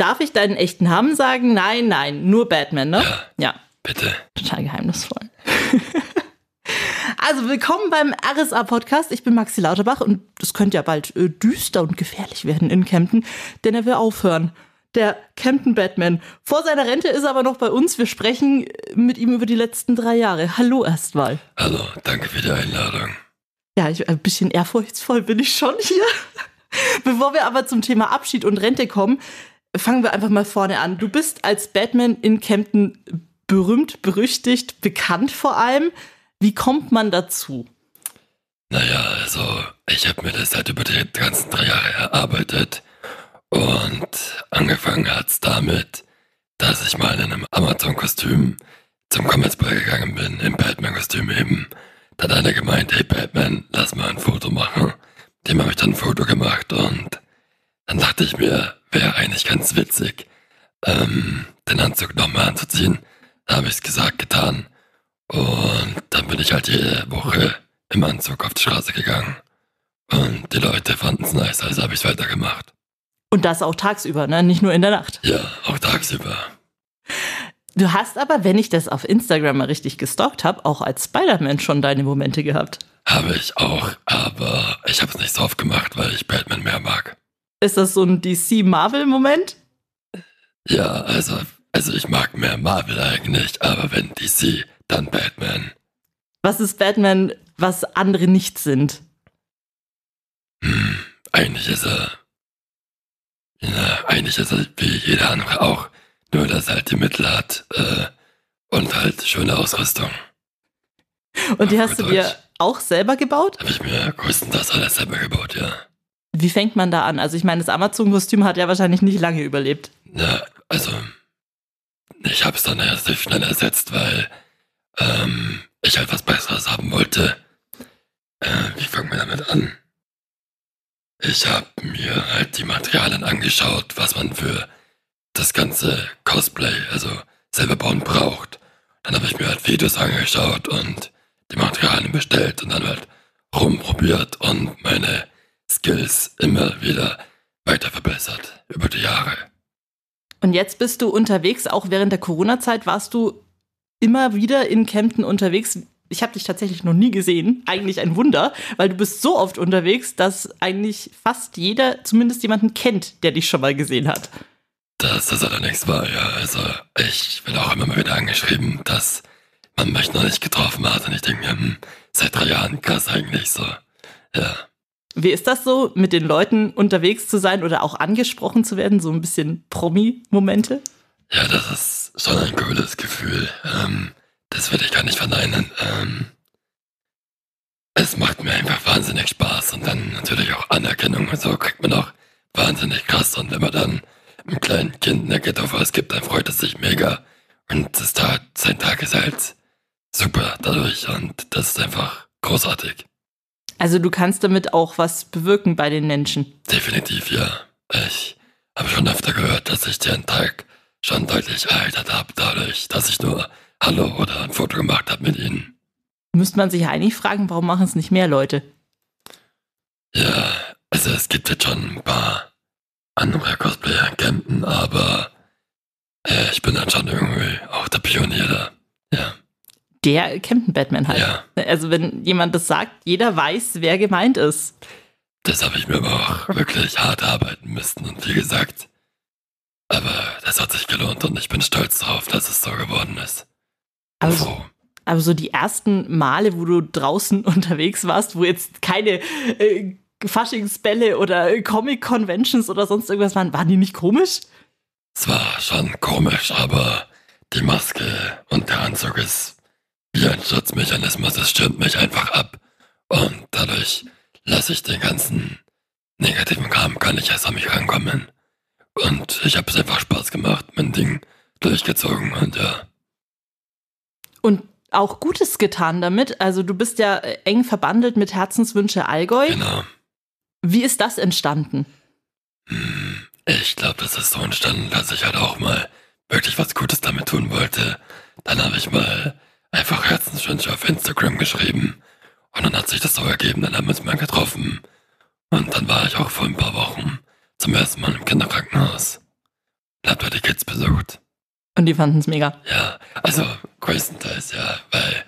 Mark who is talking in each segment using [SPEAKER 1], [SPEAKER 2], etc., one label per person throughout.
[SPEAKER 1] Darf ich deinen echten Namen sagen? Nein, nein, nur Batman, ne?
[SPEAKER 2] Ja. Bitte.
[SPEAKER 1] total geheimnisvoll. also willkommen beim RSA Podcast. Ich bin Maxi Lauterbach und es könnte ja bald äh, düster und gefährlich werden in Kempten, denn er will aufhören. Der Kempten Batman. Vor seiner Rente ist er aber noch bei uns. Wir sprechen äh, mit ihm über die letzten drei Jahre. Hallo erstmal.
[SPEAKER 2] Hallo, danke für die Einladung.
[SPEAKER 1] Ja, ich, ein bisschen ehrfurchtsvoll bin ich schon hier. Bevor wir aber zum Thema Abschied und Rente kommen, fangen wir einfach mal vorne an. Du bist als Batman in Kempten berühmt, berüchtigt, bekannt vor allem. Wie kommt man dazu?
[SPEAKER 2] Naja, also ich habe mir das halt über die ganzen drei Jahre erarbeitet und angefangen hat's damit, dass ich mal in einem Amazon-Kostüm zum Commerzball gegangen bin, im Batman-Kostüm eben. Da hat einer gemeint, hey Batman, lass mal ein Foto machen. Dem habe ich dann ein Foto gemacht und dann dachte ich mir, wäre eigentlich ganz witzig, ähm, den Anzug nochmal anzuziehen. Da habe ich's gesagt, getan. Und dann bin ich halt jede Woche im Anzug auf die Straße gegangen. Und die Leute fanden's nice, also habe ich's weitergemacht.
[SPEAKER 1] Und das auch tagsüber, ne? nicht nur in der Nacht.
[SPEAKER 2] Ja, auch tagsüber.
[SPEAKER 1] Du hast aber, wenn ich das auf Instagram mal richtig gestalkt habe, auch als Spider-Man schon deine Momente gehabt.
[SPEAKER 2] Habe ich auch, aber ich habe es nicht so oft gemacht, weil ich Batman mehr mag.
[SPEAKER 1] Ist das so ein DC-Marvel-Moment?
[SPEAKER 2] Ja, also, also ich mag mehr Marvel eigentlich, aber wenn DC, dann Batman.
[SPEAKER 1] Was ist Batman, was andere nicht sind?
[SPEAKER 2] Hm, eigentlich ist er. Ja, eigentlich ist er wie jeder andere auch. Nur, dass er halt die Mittel hat äh, und halt schöne Ausrüstung.
[SPEAKER 1] Und die
[SPEAKER 2] Auf
[SPEAKER 1] hast du dir auch selber gebaut?
[SPEAKER 2] Habe ich mir größtenteils alles selber gebaut, ja.
[SPEAKER 1] Wie fängt man da an? Also ich meine, das Amazon-Kostüm hat ja wahrscheinlich nicht lange überlebt.
[SPEAKER 2] Ja, also ich habe es dann sehr schnell ersetzt, weil ähm, ich halt was Besseres haben wollte. Äh, wie fangen wir damit an? Ich habe mir halt die Materialien angeschaut, was man für das ganze Cosplay, also selber bauen braucht. Dann habe ich mir halt Videos angeschaut und die Materialien bestellt und dann halt rumprobiert und meine Skills immer wieder weiter verbessert über die Jahre.
[SPEAKER 1] Und jetzt bist du unterwegs, auch während der Corona-Zeit warst du immer wieder in Kempten unterwegs. Ich habe dich tatsächlich noch nie gesehen. Eigentlich ein Wunder, weil du bist so oft unterwegs, dass eigentlich fast jeder zumindest jemanden kennt, der dich schon mal gesehen hat.
[SPEAKER 2] Das ist allerdings wahr, ja. Also ich bin auch immer mal wieder angeschrieben, dass man mich noch nicht getroffen hat. Und ich denke mir, hm, seit drei Jahren krass eigentlich so. Ja.
[SPEAKER 1] Wie ist das so, mit den Leuten unterwegs zu sein oder auch angesprochen zu werden? So ein bisschen Promi-Momente?
[SPEAKER 2] Ja, das ist schon ein cooles Gefühl. Ähm, das will ich gar nicht verneinen. Ähm, es macht mir einfach wahnsinnig Spaß und dann natürlich auch Anerkennung und so kriegt man auch wahnsinnig krass. Und wenn man dann einem kleinen Kind eine Ghetto was gibt, dann freut es sich mega. Und das Tag, sein Tag ist halt super dadurch und das ist einfach großartig.
[SPEAKER 1] Also du kannst damit auch was bewirken bei den Menschen.
[SPEAKER 2] Definitiv, ja. Ich habe schon öfter gehört, dass ich den Tag schon deutlich erheitert habe, dadurch, dass ich nur Hallo oder ein Foto gemacht habe mit ihnen.
[SPEAKER 1] Müsste man sich eigentlich fragen, warum machen es nicht mehr Leute?
[SPEAKER 2] Ja, also es gibt jetzt schon ein paar andere Cosplayer in Kempten, aber äh, ich bin dann schon irgendwie auch der Pionier da.
[SPEAKER 1] Der Campen Batman halt.
[SPEAKER 2] ja.
[SPEAKER 1] Also wenn jemand das sagt, jeder weiß, wer gemeint ist.
[SPEAKER 2] Das habe ich mir aber auch wirklich hart arbeiten müssen und wie gesagt, aber das hat sich gelohnt und ich bin stolz darauf, dass es so geworden ist.
[SPEAKER 1] Aber,
[SPEAKER 2] Froh.
[SPEAKER 1] aber so die ersten Male, wo du draußen unterwegs warst, wo jetzt keine äh, Faschingsbälle oder Comic-Conventions oder sonst irgendwas waren, waren die nicht komisch?
[SPEAKER 2] Es war schon komisch, aber die Maske und der Anzug ist Schutzmechanismus. Es stimmt mich einfach ab. Und dadurch lasse ich den ganzen negativen Kram gar nicht erst an mich rankommen. Und ich habe es einfach Spaß gemacht, mein Ding durchgezogen und ja.
[SPEAKER 1] Und auch Gutes getan damit. Also du bist ja äh, eng verbandelt mit Herzenswünsche Allgäu.
[SPEAKER 2] Genau.
[SPEAKER 1] Wie ist das entstanden?
[SPEAKER 2] Hm, Ich glaube, das ist so entstanden, dass ich halt auch mal wirklich was Gutes damit tun wollte. Dann habe ich mal einfach Herzenswünsche auf Instagram geschrieben. Und dann hat sich das so ergeben, dann haben wir uns mal getroffen. Und dann war ich auch vor ein paar Wochen zum ersten Mal im Kinderkrankenhaus. und hab da die Kids besucht.
[SPEAKER 1] Und die fanden es mega.
[SPEAKER 2] Ja, also größtenteils ja, weil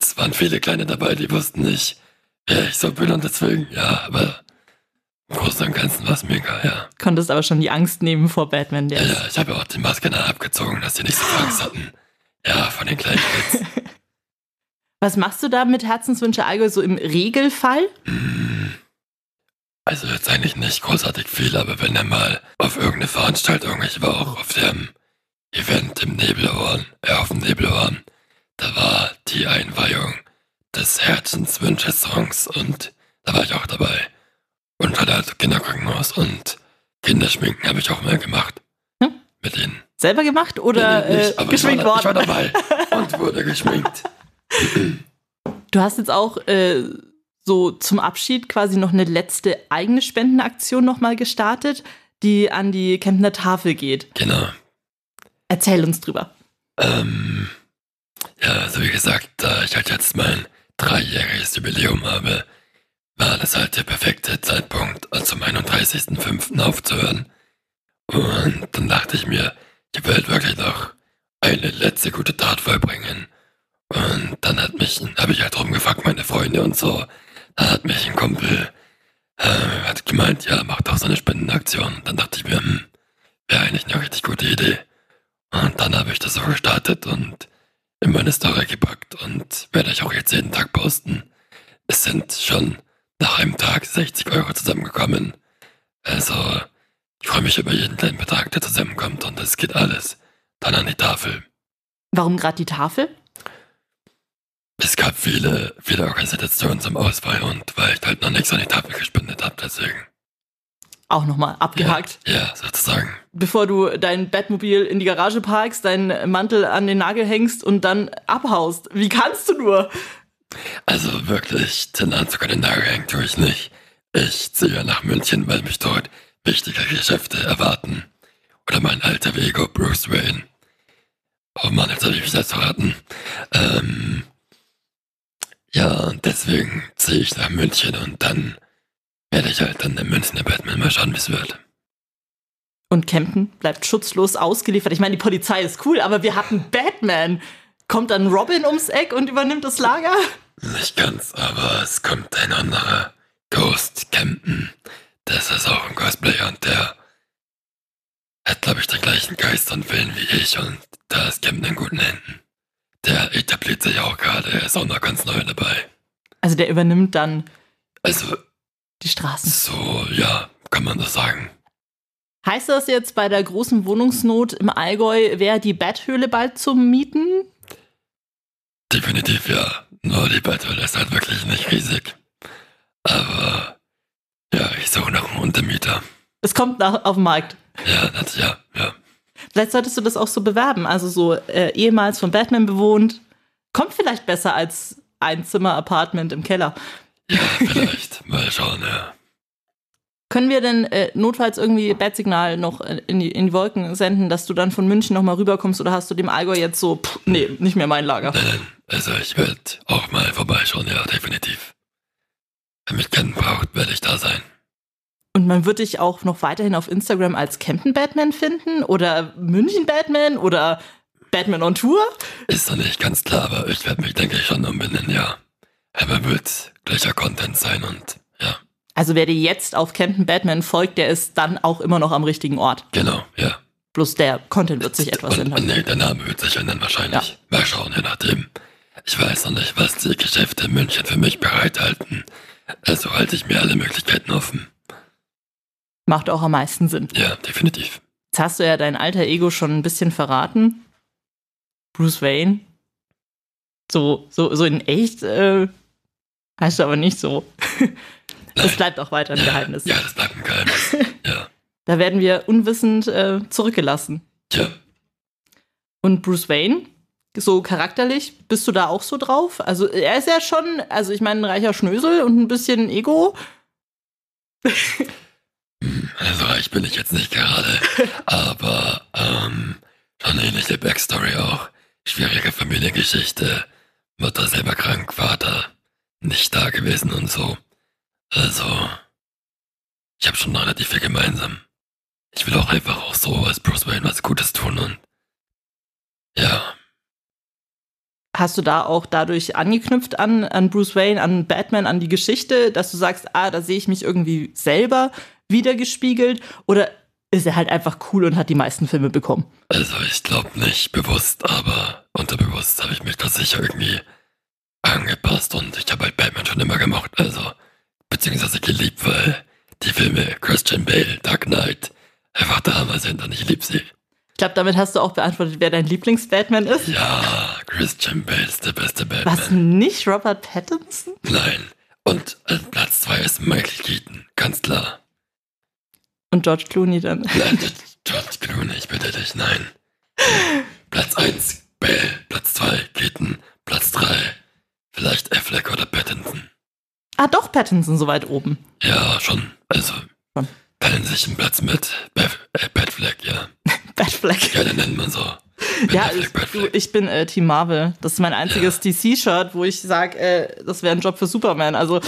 [SPEAKER 2] es waren viele Kleine dabei, die wussten nicht, wer ich so bin und deswegen, ja, aber im Großen und Ganzen war es mega, ja.
[SPEAKER 1] Konntest aber schon die Angst nehmen vor Batman, der
[SPEAKER 2] Ja, ja, ich habe auch die Maske dann abgezogen, dass die nicht so viel Angst hatten. Ja, von den kleinen Kids.
[SPEAKER 1] Was machst du da mit Herzenswünsche Allgäu so im Regelfall?
[SPEAKER 2] Also jetzt eigentlich nicht großartig viel, aber wenn er mal auf irgendeine Veranstaltung, ich war auch auf dem Event im Nebelhorn, äh, auf dem Nebelhorn, da war die Einweihung des Herzenswünsche-Songs und da war ich auch dabei. Und hatte also Kinderkrankenhaus und Kinderschminken habe ich auch mal gemacht.
[SPEAKER 1] Hm?
[SPEAKER 2] Mit ihnen.
[SPEAKER 1] Selber gemacht oder
[SPEAKER 2] Nee, nicht,
[SPEAKER 1] äh, geschminkt
[SPEAKER 2] ich war,
[SPEAKER 1] worden?
[SPEAKER 2] Ich war dabei und wurde geschminkt.
[SPEAKER 1] Du hast jetzt auch äh, so zum Abschied quasi noch eine letzte eigene Spendenaktion nochmal gestartet, die an die Kempner Tafel geht.
[SPEAKER 2] Genau.
[SPEAKER 1] Erzähl uns drüber.
[SPEAKER 2] Ähm, ja, also wie gesagt, da ich halt jetzt mein dreijähriges Jubiläum habe, war das halt der perfekte Zeitpunkt, also am 31.05. aufzuhören. Und dann dachte ich mir, ich will wirklich noch eine letzte gute Tat vollbringen. Und dann hat mich, habe ich halt rumgefragt, meine Freunde und so. Dann hat mich ein Kumpel, äh, hat gemeint, ja, mach doch so eine Spendenaktion. Dann dachte ich mir, hm, wäre eigentlich eine richtig gute Idee. Und dann habe ich das so gestartet und in meine Story gepackt und werde ich auch jetzt jeden Tag posten. Es sind schon nach einem Tag 60 Euro zusammengekommen. Also, ich freue mich über jeden kleinen Betrag, der zusammenkommt und es geht alles dann an die Tafel.
[SPEAKER 1] Warum gerade die Tafel?
[SPEAKER 2] Es gab viele, viele Organisationen zum Auswahl und weil ich halt noch nichts an die Tafel gespendet habe, deswegen.
[SPEAKER 1] Auch nochmal abgehakt.
[SPEAKER 2] Ja, ja, sozusagen.
[SPEAKER 1] Bevor du dein Bettmobil in die Garage parkst, deinen Mantel an den Nagel hängst und dann abhaust. Wie kannst du nur?
[SPEAKER 2] Also wirklich, den Anzug an den Nagel hängen tue ich nicht. Ich ziehe nach München, weil mich dort wichtige Geschäfte erwarten. Oder mein alter Ego Bruce Wayne. Oh Mann, jetzt habe ich mich selbst verraten. Ähm, ja, und deswegen ziehe ich nach München und dann werde ich halt dann im Münchner Batman mal schauen, wie es wird.
[SPEAKER 1] Und Kempten bleibt schutzlos ausgeliefert. Ich meine, die Polizei ist cool, aber wir hatten Batman. Kommt dann Robin ums Eck und übernimmt das Lager?
[SPEAKER 2] Nicht ganz, aber es kommt ein anderer Ghost Campen. Das ist auch ein Cosplayer und der hat, glaube ich, den gleichen Geist und Willen wie ich und da ist Campen in guten Händen. Der etabliert sich auch gerade, er ist auch noch ganz neu dabei.
[SPEAKER 1] Also der übernimmt dann
[SPEAKER 2] Also,
[SPEAKER 1] die Straßen.
[SPEAKER 2] so, ja, kann man das sagen.
[SPEAKER 1] Heißt das jetzt bei der großen Wohnungsnot im Allgäu, wäre die Betthöhle bald zum Mieten?
[SPEAKER 2] Definitiv ja. Nur die Betthöhle ist halt wirklich nicht riesig. Aber, ja, ich suche noch einen Untermieter.
[SPEAKER 1] Es kommt nach, auf den Markt.
[SPEAKER 2] Ja, das, ja, ja.
[SPEAKER 1] Vielleicht solltest du das auch so bewerben. Also so äh, ehemals von Batman bewohnt. Kommt vielleicht besser als ein Zimmer-Apartment im Keller.
[SPEAKER 2] Ja, vielleicht. Mal schauen, ja.
[SPEAKER 1] Können wir denn äh, notfalls irgendwie Bat-Signal noch äh, in die, in die Wolken senden, dass du dann von München nochmal rüberkommst oder hast du dem Allgäu jetzt so, pff, nee, nicht mehr mein Lager?
[SPEAKER 2] Nein, nein. Also ich werde auch mal vorbeischauen, ja, definitiv. Wenn mich kennen braucht, werde ich da sein.
[SPEAKER 1] Und man wird dich auch noch weiterhin auf Instagram als Campen Batman finden oder München Batman oder Batman on Tour?
[SPEAKER 2] Ist noch nicht ganz klar, aber ich werde mich, denke ich, schon umbenennen, ja. Aber wird gleicher Content sein und ja,
[SPEAKER 1] Also wer dir jetzt auf Campen Batman folgt, der ist dann auch immer noch am richtigen Ort.
[SPEAKER 2] genau, ja.
[SPEAKER 1] Bloß der Content wird sich etwas
[SPEAKER 2] und,
[SPEAKER 1] ändern.
[SPEAKER 2] und nee, der Name wird sich ändern wahrscheinlich. Mal schauen, je nachdem. Ich weiß noch nicht, was die Geschäfte in München für mich bereithalten. Also halte ich mir alle Möglichkeiten offen.
[SPEAKER 1] Macht auch am meisten Sinn.
[SPEAKER 2] Ja, definitiv.
[SPEAKER 1] Jetzt hast du ja dein alter Ego schon ein bisschen verraten. Bruce Wayne. So, so, so in echt äh, heißt aber nicht so. Das
[SPEAKER 2] Nein.
[SPEAKER 1] bleibt auch weiter ein Geheimnis.
[SPEAKER 2] Ja, das bleibt ein Geheimnis. ja.
[SPEAKER 1] Da werden wir unwissend äh, zurückgelassen.
[SPEAKER 2] Tja,
[SPEAKER 1] Und Bruce Wayne, so charakterlich, bist du da auch so drauf? Also er ist ja schon, also ich meine, ein reicher Schnösel und ein bisschen Ego.
[SPEAKER 2] Also reich bin ich jetzt nicht gerade. Aber, ähm, schon ähnliche Backstory auch. Schwierige Familiengeschichte. Mutter selber krank, Vater nicht da gewesen und so. Also, ich habe schon relativ viel gemeinsam. Ich will auch einfach auch so als Bruce Wayne was Gutes tun und ja.
[SPEAKER 1] Hast du da auch dadurch angeknüpft an, an Bruce Wayne, an Batman, an die Geschichte, dass du sagst, ah, da sehe ich mich irgendwie selber? Wiedergespiegelt? Oder ist er halt einfach cool und hat die meisten Filme bekommen?
[SPEAKER 2] Also ich glaube nicht bewusst, aber unterbewusst habe ich mich da sicher irgendwie angepasst und ich habe halt Batman schon immer gemacht, also beziehungsweise geliebt, weil die Filme Christian Bale, Dark Knight einfach Hammer sind und ich liebe sie.
[SPEAKER 1] Ich glaube, damit hast du auch beantwortet, wer dein Lieblings-Batman ist.
[SPEAKER 2] Ja, Christian Bale ist der beste Batman.
[SPEAKER 1] Was, nicht Robert Pattinson?
[SPEAKER 2] Nein. Und äh, Platz 2 ist Michael Keaton, ganz klar.
[SPEAKER 1] Und George Clooney dann.
[SPEAKER 2] Nein, George Clooney, ich bitte dich, nein. Platz 1, Bale, Platz 2, Keaton, Platz 3, vielleicht Affleck oder Pattinson.
[SPEAKER 1] Ah, doch, Pattinson so weit oben.
[SPEAKER 2] Ja, schon. Also,
[SPEAKER 1] Schon.
[SPEAKER 2] teilen sich einen Platz mit Bef äh, Batfleck, ja.
[SPEAKER 1] Batfleck.
[SPEAKER 2] Ja, den nennt man so. Ben
[SPEAKER 1] Ja,
[SPEAKER 2] Affleck,
[SPEAKER 1] ich, du, ich bin äh, Team Marvel. Das ist mein einziges DC-Shirt, wo ich sage, äh, das wäre ein Job für Superman. Also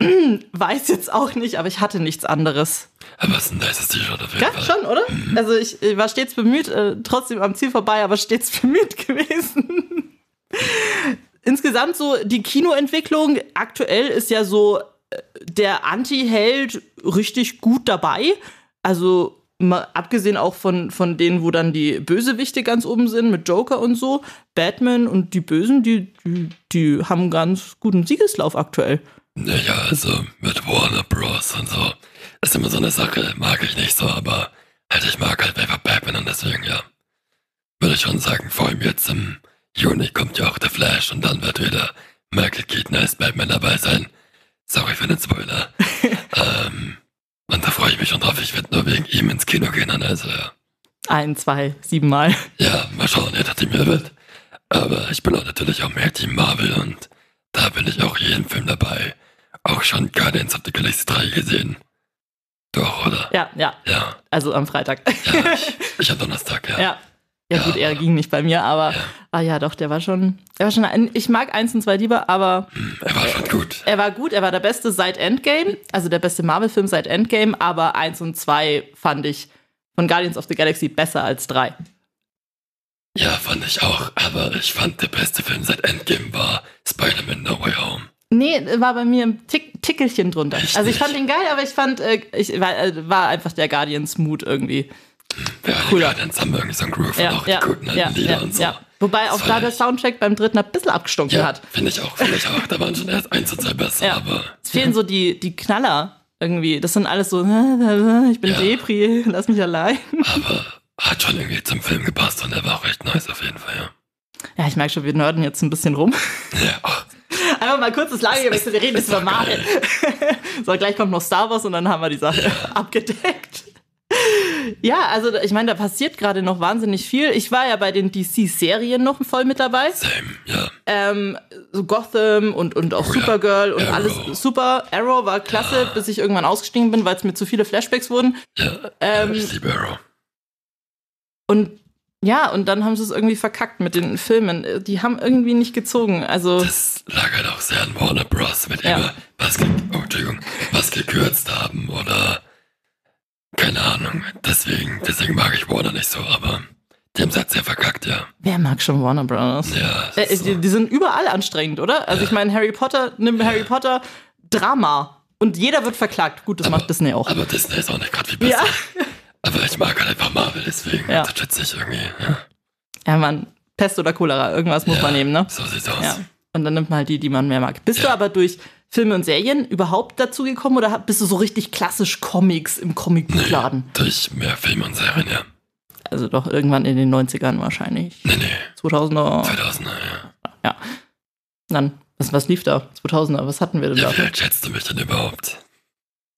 [SPEAKER 1] weiß jetzt auch nicht, aber ich hatte nichts anderes.
[SPEAKER 2] Aber es ist ein nices T-Shirt auf jeden
[SPEAKER 1] Ja,
[SPEAKER 2] Fall.
[SPEAKER 1] schon, oder? Also ich, ich war stets bemüht, äh, trotzdem am Ziel vorbei, aber stets bemüht gewesen. Insgesamt so die Kinoentwicklung aktuell ist ja so äh, der Anti-Held richtig gut dabei. Also mal abgesehen auch von, von denen, wo dann die Bösewichte ganz oben sind, mit Joker und so. Batman und die Bösen, die, die, die haben einen ganz guten Siegeslauf aktuell.
[SPEAKER 2] Naja, also mit Warner Bros. und so. Ist immer so eine Sache, mag ich nicht so, aber halt, ich mag halt einfach Batman und deswegen, ja. Würde ich schon sagen, vor allem jetzt im Juni kommt ja auch der Flash und dann wird wieder Michael Keaton als Batman dabei sein. Sorry für den Spoiler. ähm, und da freue ich mich schon drauf. Ich werde nur wegen ihm ins Kino gehen, dann also ja.
[SPEAKER 1] Ein, zwei, siebenmal.
[SPEAKER 2] Ja, mal schauen, wer der Team mehr wird. Aber ich bin auch natürlich auch mehr Team Marvel und da bin ich auch jeden Film dabei. Auch schon Guardians of the Galaxy 3 gesehen. Du auch, oder?
[SPEAKER 1] Ja, ja,
[SPEAKER 2] Ja,
[SPEAKER 1] also am Freitag.
[SPEAKER 2] ja ich, ich am Donnerstag, ja.
[SPEAKER 1] Ja. Ja, gut, er ging nicht bei mir, aber
[SPEAKER 2] Ja.
[SPEAKER 1] ah ja, doch, der war schon. Er war schon ich mag eins und zwei lieber, aber
[SPEAKER 2] Hm, Er war schon gut.
[SPEAKER 1] er war gut, er war der beste seit Endgame, also der beste Marvel-Film seit Endgame, aber eins und zwei fand ich von Guardians of the Galaxy besser als drei.
[SPEAKER 2] Ja, fand ich auch. Aber ich fand, der beste Film seit Endgame war Spider-Man No Way Home.
[SPEAKER 1] Nee, war bei mir ein Tick, Tickelchen drunter.
[SPEAKER 2] Echt
[SPEAKER 1] also ich fand ihn geil, aber ich fand, äh, ich war, äh, war einfach der Guardians-Mut irgendwie.
[SPEAKER 2] Ja, die
[SPEAKER 1] Cooler.
[SPEAKER 2] Guardians haben irgendwie so einen Groove und
[SPEAKER 1] Ja,
[SPEAKER 2] auch
[SPEAKER 1] ja,
[SPEAKER 2] die guten
[SPEAKER 1] ja,
[SPEAKER 2] Lieder
[SPEAKER 1] ja,
[SPEAKER 2] und so.
[SPEAKER 1] ja. Wobei auch da der. Soundtrack beim dritten ein bisschen abgestunken
[SPEAKER 2] Ja,
[SPEAKER 1] hat.
[SPEAKER 2] finde ich auch, finde ich auch. Da waren schon erst eins und zwei besser,
[SPEAKER 1] Ja.
[SPEAKER 2] aber
[SPEAKER 1] Es fehlen so die, die Knaller irgendwie. Das sind alles so, ich bin
[SPEAKER 2] Ja.
[SPEAKER 1] Depri, lass mich allein.
[SPEAKER 2] aber hat schon irgendwie zum Film gepasst und er war auch echt nice auf jeden Fall, ja.
[SPEAKER 1] Ja, ich merke schon, wir nörden jetzt ein bisschen rum.
[SPEAKER 2] Ja, ach,
[SPEAKER 1] Einfach mal kurz das Lagewechsel, wir reden jetzt über Marvel. so, gleich kommt noch Star Wars und dann haben wir die Sache abgedeckt. Ja, also ich meine, da passiert gerade noch wahnsinnig viel. Ich war ja bei den DC-Serien noch voll mit dabei.
[SPEAKER 2] Same, ja.
[SPEAKER 1] Ähm, so Gotham und, und auch
[SPEAKER 2] Oh ja,
[SPEAKER 1] Supergirl und
[SPEAKER 2] Arrow.
[SPEAKER 1] alles super. Arrow war klasse, bis ich irgendwann ausgestiegen bin, weil es mir zu viele Flashbacks wurden.
[SPEAKER 2] Ja,
[SPEAKER 1] Ähm,
[SPEAKER 2] ich liebe Arrow.
[SPEAKER 1] Und ja, und dann haben sie es irgendwie verkackt mit den Filmen. Die haben irgendwie nicht gezogen. Also,
[SPEAKER 2] Das lag halt an Warner Bros. mit
[SPEAKER 1] Ja.
[SPEAKER 2] immer was, ge oh, Entschuldigung, was gekürzt haben oder keine Ahnung. Deswegen, deswegen mag ich Warner nicht so, aber haben es halt sehr verkackt, ja.
[SPEAKER 1] wer mag schon Warner Bros.?
[SPEAKER 2] Ja,
[SPEAKER 1] Äh,
[SPEAKER 2] ist
[SPEAKER 1] die,
[SPEAKER 2] so.
[SPEAKER 1] die sind überall anstrengend, oder? Also ich meine, Harry Potter, nimm Harry Potter, Drama. Und jeder wird verklagt. Gut, das macht Disney auch.
[SPEAKER 2] aber Disney ist auch nicht gerade viel besser.
[SPEAKER 1] Ja.
[SPEAKER 2] Aber ich mag halt einfach Marvel, deswegen
[SPEAKER 1] Ja.
[SPEAKER 2] unterstütze ich irgendwie. Ja,
[SPEAKER 1] Ja, man, Pest oder Cholera, irgendwas muss
[SPEAKER 2] Ja,
[SPEAKER 1] man nehmen, ne?
[SPEAKER 2] So sieht's aus.
[SPEAKER 1] Und dann nimmt man halt die, die man mehr mag. Bist du aber durch Filme und Serien überhaupt dazu gekommen oder bist du so richtig klassisch Comics im Comicbuchladen?
[SPEAKER 2] Durch mehr Filme und Serien, ja.
[SPEAKER 1] Also doch irgendwann in den 90ern wahrscheinlich.
[SPEAKER 2] Nee, nee,
[SPEAKER 1] 2000er.
[SPEAKER 2] 2000er, ja.
[SPEAKER 1] Ja. Dann, was, was lief da? 2000er, was hatten wir denn da?
[SPEAKER 2] Ja, wie alt schätzt du mich denn überhaupt?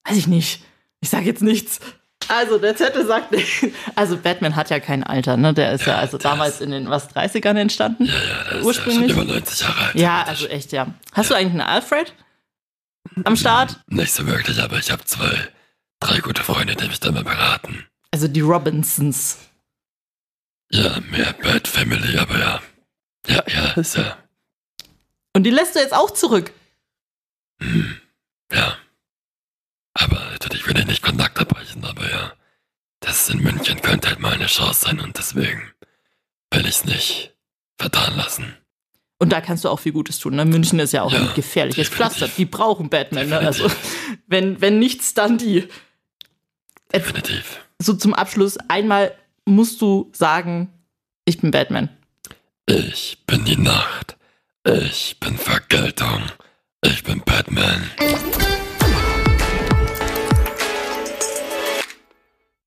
[SPEAKER 1] Weiß ich nicht. Ich sag jetzt nichts. Also, der Zettel sagt nicht. Also, Batman hat ja kein Alter, ne? Der ist ja,
[SPEAKER 2] Ja,
[SPEAKER 1] also damals
[SPEAKER 2] ist-
[SPEAKER 1] in den, was, 30ern entstanden?
[SPEAKER 2] Ja, ja, der ist
[SPEAKER 1] Ursprünglich?
[SPEAKER 2] ja schon über 90 Jahre alt.
[SPEAKER 1] Ja, also echt, ja. Hast du eigentlich einen Alfred am Start?
[SPEAKER 2] Nicht so wirklich, aber ich habe zwei, drei gute Freunde, die mich da mal beraten.
[SPEAKER 1] Also die Robinsons.
[SPEAKER 2] Ja, mehr Bad Family, aber ja. Ja, ja, ist ja.
[SPEAKER 1] Und die lässt du jetzt auch zurück.
[SPEAKER 2] Hm, ja. Aber natürlich will ich nicht Kontakt ja das in München könnte halt mal eine Chance sein und deswegen will ich es nicht vertan lassen.
[SPEAKER 1] Und da kannst du auch viel Gutes tun. Ne? München ist ja auch
[SPEAKER 2] ja,
[SPEAKER 1] ein gefährliches
[SPEAKER 2] definitiv.
[SPEAKER 1] Pflaster. Die brauchen Batman. Ne? Also, wenn, wenn nichts, dann die.
[SPEAKER 2] Definitiv.
[SPEAKER 1] So zum Abschluss: einmal musst du sagen, ich bin Batman.
[SPEAKER 2] Ich bin die Nacht. Ich bin Vergeltung. Ich bin Batman.